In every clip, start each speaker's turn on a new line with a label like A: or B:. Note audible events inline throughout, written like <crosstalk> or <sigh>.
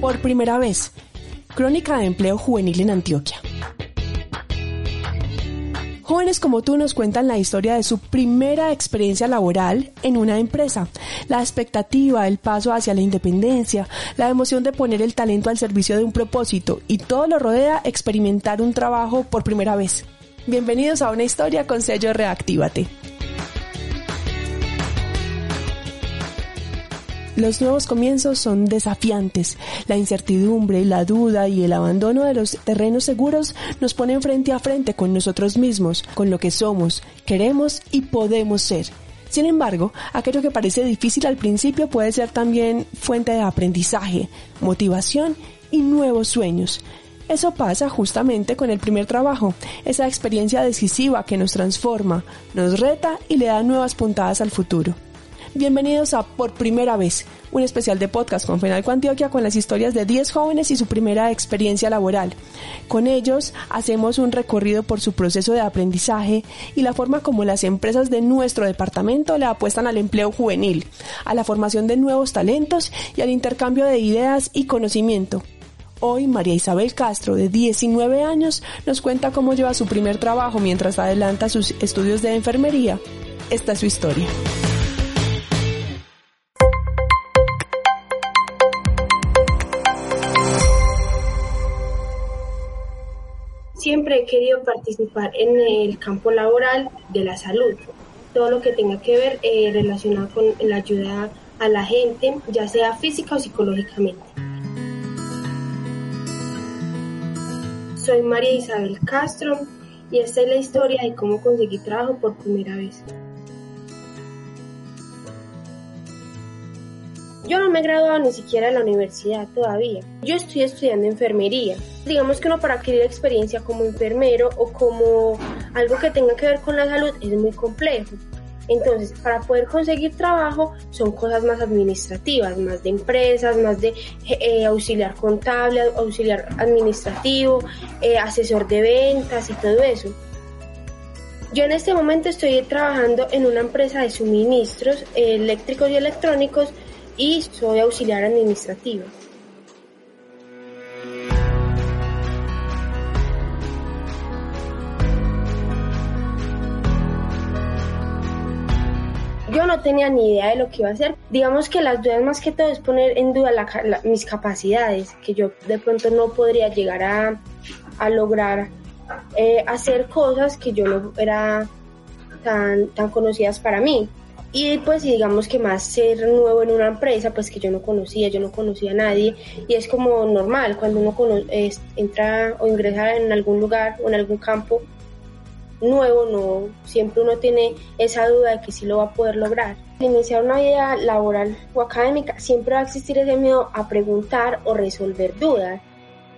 A: Por primera vez, Crónica de Empleo Juvenil en Antioquia. Jóvenes como tú nos cuentan la historia de su primera experiencia laboral en una empresa, la expectativa, el paso hacia la independencia, la emoción de poner el talento al servicio de un propósito y todo lo rodea experimentar un trabajo por primera vez. Bienvenidos a una historia con sello Reactívate. Los nuevos comienzos son desafiantes. La incertidumbre, la duda y el abandono de los terrenos seguros nos ponen frente a frente con nosotros mismos, con lo que somos, queremos y podemos ser. Sin embargo, aquello que parece difícil al principio puede ser también fuente de aprendizaje, motivación y nuevos sueños. Eso pasa justamente con el primer trabajo, esa experiencia decisiva que nos transforma, nos reta y le da nuevas puntadas al futuro. Bienvenidos a Por Primera Vez, un especial de podcast con Fenalco Antioquia con las historias de 10 jóvenes y su primera experiencia laboral. Con ellos hacemos un recorrido por su proceso de aprendizaje y la forma como las empresas de nuestro departamento le apuestan al empleo juvenil, a la formación de nuevos talentos y al intercambio de ideas y conocimiento. Hoy María Isabel Castro, de 19 años, nos cuenta cómo lleva su primer trabajo mientras adelanta sus estudios de enfermería. Esta es su historia.
B: Siempre he querido participar en el campo laboral de la salud, todo lo que tenga que ver eh, relacionado con la ayuda a la gente, ya sea física o psicológicamente. Soy María Isabel Castro y esta es la historia de cómo conseguí trabajo por primera vez. Yo no me he graduado ni siquiera de la universidad todavía. Yo estoy estudiando enfermería. Digamos que uno para adquirir experiencia como enfermero o como algo que tenga que ver con la salud es muy complejo. Entonces, para poder conseguir trabajo son cosas más administrativas, más de empresas, más de eh, auxiliar contable, auxiliar administrativo, eh, asesor de ventas y todo eso. Yo en este momento estoy trabajando en una empresa de suministros eléctricos y electrónicos y soy auxiliar administrativa. Yo no tenía ni idea de lo que iba a hacer. Digamos que las dudas más que todo es poner en duda mis capacidades, que yo de pronto no podría llegar a, lograr eh, hacer cosas que yo no era tan, tan conocidas para mí. Y pues digamos que más ser nuevo en una empresa, pues que yo no conocía, yo no conocía a nadie y es como normal cuando uno entra o ingresa en algún lugar o en algún campo nuevo, no siempre uno tiene esa duda de que sí lo va a poder lograr. Iniciar una vida laboral o académica siempre va a existir ese miedo a preguntar o resolver dudas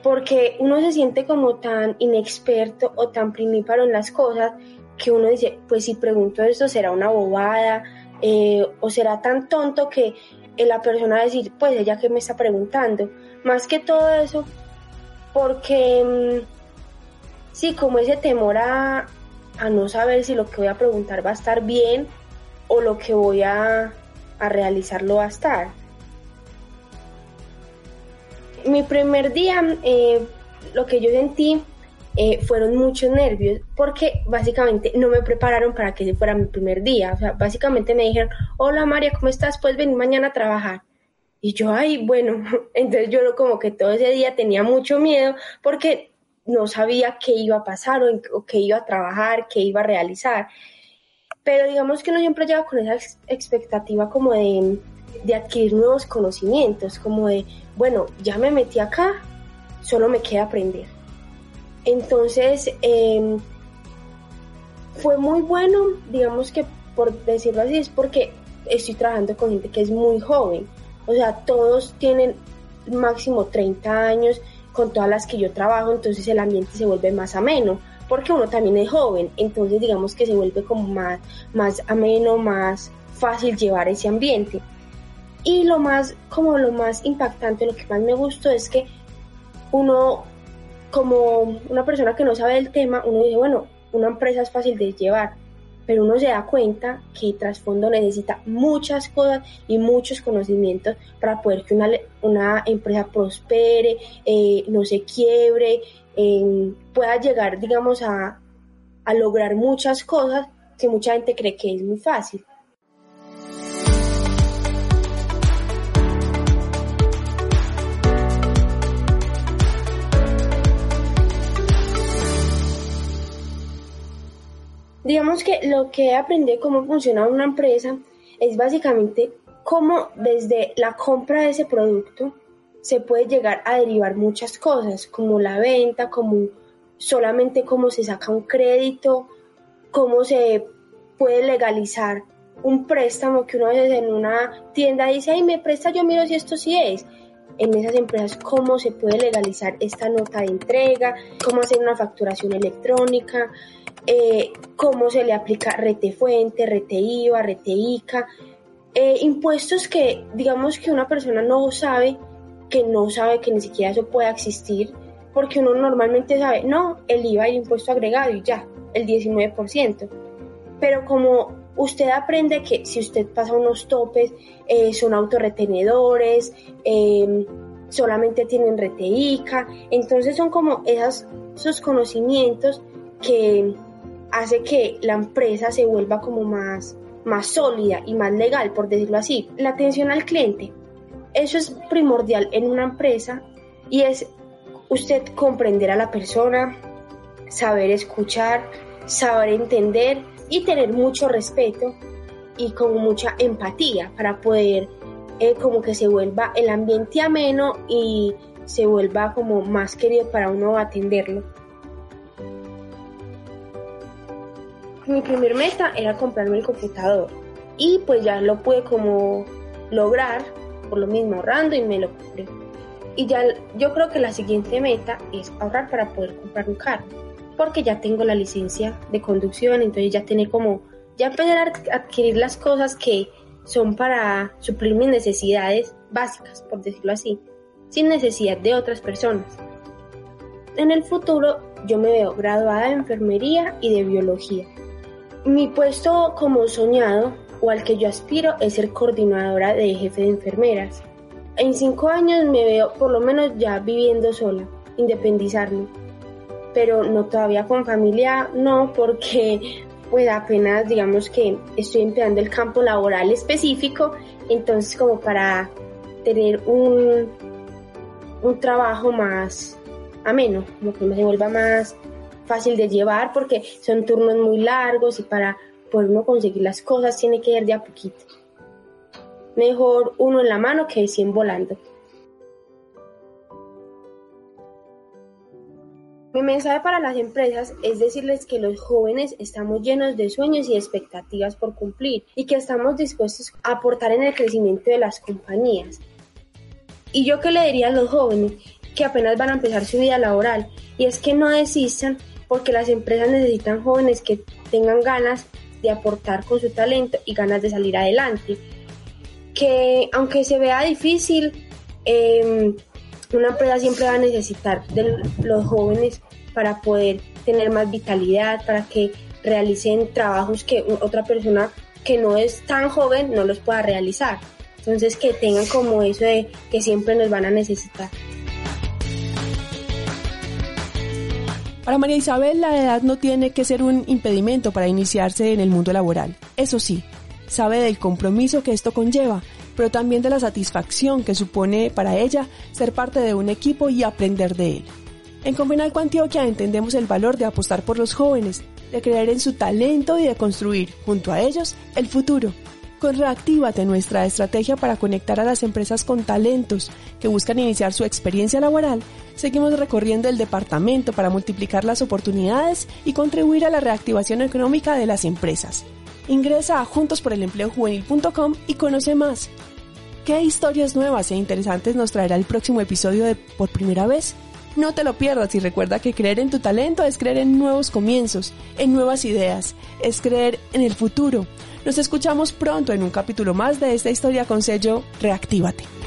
B: porque uno se siente como tan inexperto o tan primíparo en las cosas que uno dice, pues si pregunto esto será una bobada, eh, o será tan tonto que la persona decir, pues ella que me está preguntando. Más que todo eso, porque mm, sí, como ese temor a, a, no saber si lo que voy a preguntar va a estar bien o lo que voy a, a realizar lo va a estar. Mi primer día, eh, lo que yo sentí eh, fueron muchos nervios porque básicamente no me prepararon para que ese fuera mi primer día. O sea, básicamente me dijeron, hola María, ¿cómo estás? Puedes venir mañana a trabajar. Y yo, ay, bueno, <laughs> entonces yo como que todo ese día tenía mucho miedo porque no sabía qué iba a pasar o, qué iba a trabajar, qué iba a realizar. Pero digamos que uno siempre llega con esa expectativa como de, de adquirir nuevos conocimientos, como de, bueno, ya me metí acá, solo me queda aprender entonces, em, fue muy bueno, digamos que por decirlo así, es porque estoy trabajando con gente que es muy joven. O sea, todos tienen máximo 30 años con todas las que yo trabajo, entonces el ambiente se vuelve más ameno, porque uno también es joven, entonces digamos que se vuelve como más, más ameno, más fácil llevar ese ambiente. Y lo más, como lo más impactante, lo que más me gustó es que uno, como una persona que no sabe del tema, uno dice, bueno, una empresa es fácil de llevar, pero uno se da cuenta que trasfondo necesita muchas cosas y muchos conocimientos para poder que una, una empresa prospere, eh, no se quiebre, eh, pueda llegar, digamos, a, a lograr muchas cosas que mucha gente cree que es muy fácil. Digamos que lo que aprendí cómo funciona una empresa es básicamente cómo desde la compra de ese producto se puede llegar a derivar muchas cosas, como la venta, como solamente cómo se saca un crédito, cómo se puede legalizar un préstamo que uno en una tienda dice, ay, me presta, yo miro si esto sí es. En esas empresas, cómo se puede legalizar esta nota de entrega, cómo hacer una facturación electrónica, eh, cómo se le aplica rete fuente, rete IVA, rete ICA, eh, impuestos que digamos que una persona no sabe, que no sabe que ni siquiera eso pueda existir, porque uno normalmente sabe, no, el IVA y el impuesto agregado y ya, el 19%. Pero como usted aprende que si usted pasa unos topes, eh, son autorretenedores, solamente tienen rete ICA, entonces son como esas, esos conocimientos que hace que la empresa se vuelva como más, más sólida y más legal, por decirlo así. La atención al cliente, eso es primordial en una empresa y es usted comprender a la persona, saber escuchar, saber entender y tener mucho respeto y como mucha empatía para poder eh, como que se vuelva el ambiente ameno y se vuelva como más querido para uno atenderlo. mi primer meta era comprarme el computador y pues ya lo pude como lograr por lo mismo ahorrando y me lo compré. Y ya yo creo que la siguiente meta es ahorrar para poder comprar un carro, porque ya tengo la licencia de conducción, entonces ya tiene como ya empezar a adquirir las cosas que son para suplir mis necesidades básicas, por decirlo así, sin necesidad de otras personas. En el futuro yo me veo graduada de enfermería y de biología mi puesto como soñado o al que yo aspiro es ser coordinadora de jefe de enfermeras. En cinco años me veo por lo menos ya viviendo sola, independizarme. Pero no todavía con familia, no, porque pues apenas digamos que estoy empleando el campo laboral específico, entonces como para tener un, un trabajo más ameno, como que me vuelva más fácil de llevar porque son turnos muy largos y para poder uno conseguir las cosas tiene que ir de a poquito. Mejor uno en la mano que 100 volando. Mi mensaje para las empresas es decirles que los jóvenes estamos llenos de sueños y expectativas por cumplir y que estamos dispuestos a aportar en el crecimiento de las compañías. Y yo que le diría a los jóvenes que apenas van a empezar su vida laboral y es que no desistan porque las empresas necesitan jóvenes que tengan ganas de aportar con su talento y ganas de salir adelante. Que aunque se vea difícil, em, una empresa siempre va a necesitar de los jóvenes para poder tener más vitalidad, para que realicen trabajos que otra persona que no es tan joven no los pueda realizar. Entonces que tengan como eso de que siempre nos van a necesitar.
A: Para María Isabel, la edad no tiene que ser un impedimento para iniciarse en el mundo laboral. Eso sí, sabe del compromiso que esto conlleva, pero también de la satisfacción que supone para ella ser parte de un equipo y aprender de él. En Convenalco Antioquia entendemos el valor de apostar por los jóvenes, de creer en su talento y de construir, junto a ellos, el futuro. Con Reactívate, nuestra estrategia para conectar a las empresas con talentos que buscan iniciar su experiencia laboral, seguimos recorriendo el departamento para multiplicar las oportunidades y contribuir a la reactivación económica de las empresas. Ingresa a juntosporelempleojuvenil.com y conoce más. ¿Qué historias nuevas e interesantes nos traerá el próximo episodio de Por Primera Vez? No te lo pierdas y recuerda que creer en tu talento es creer en nuevos comienzos, en nuevas ideas, es creer en el futuro. Nos escuchamos pronto en un capítulo más de esta historia con sello Reactívate.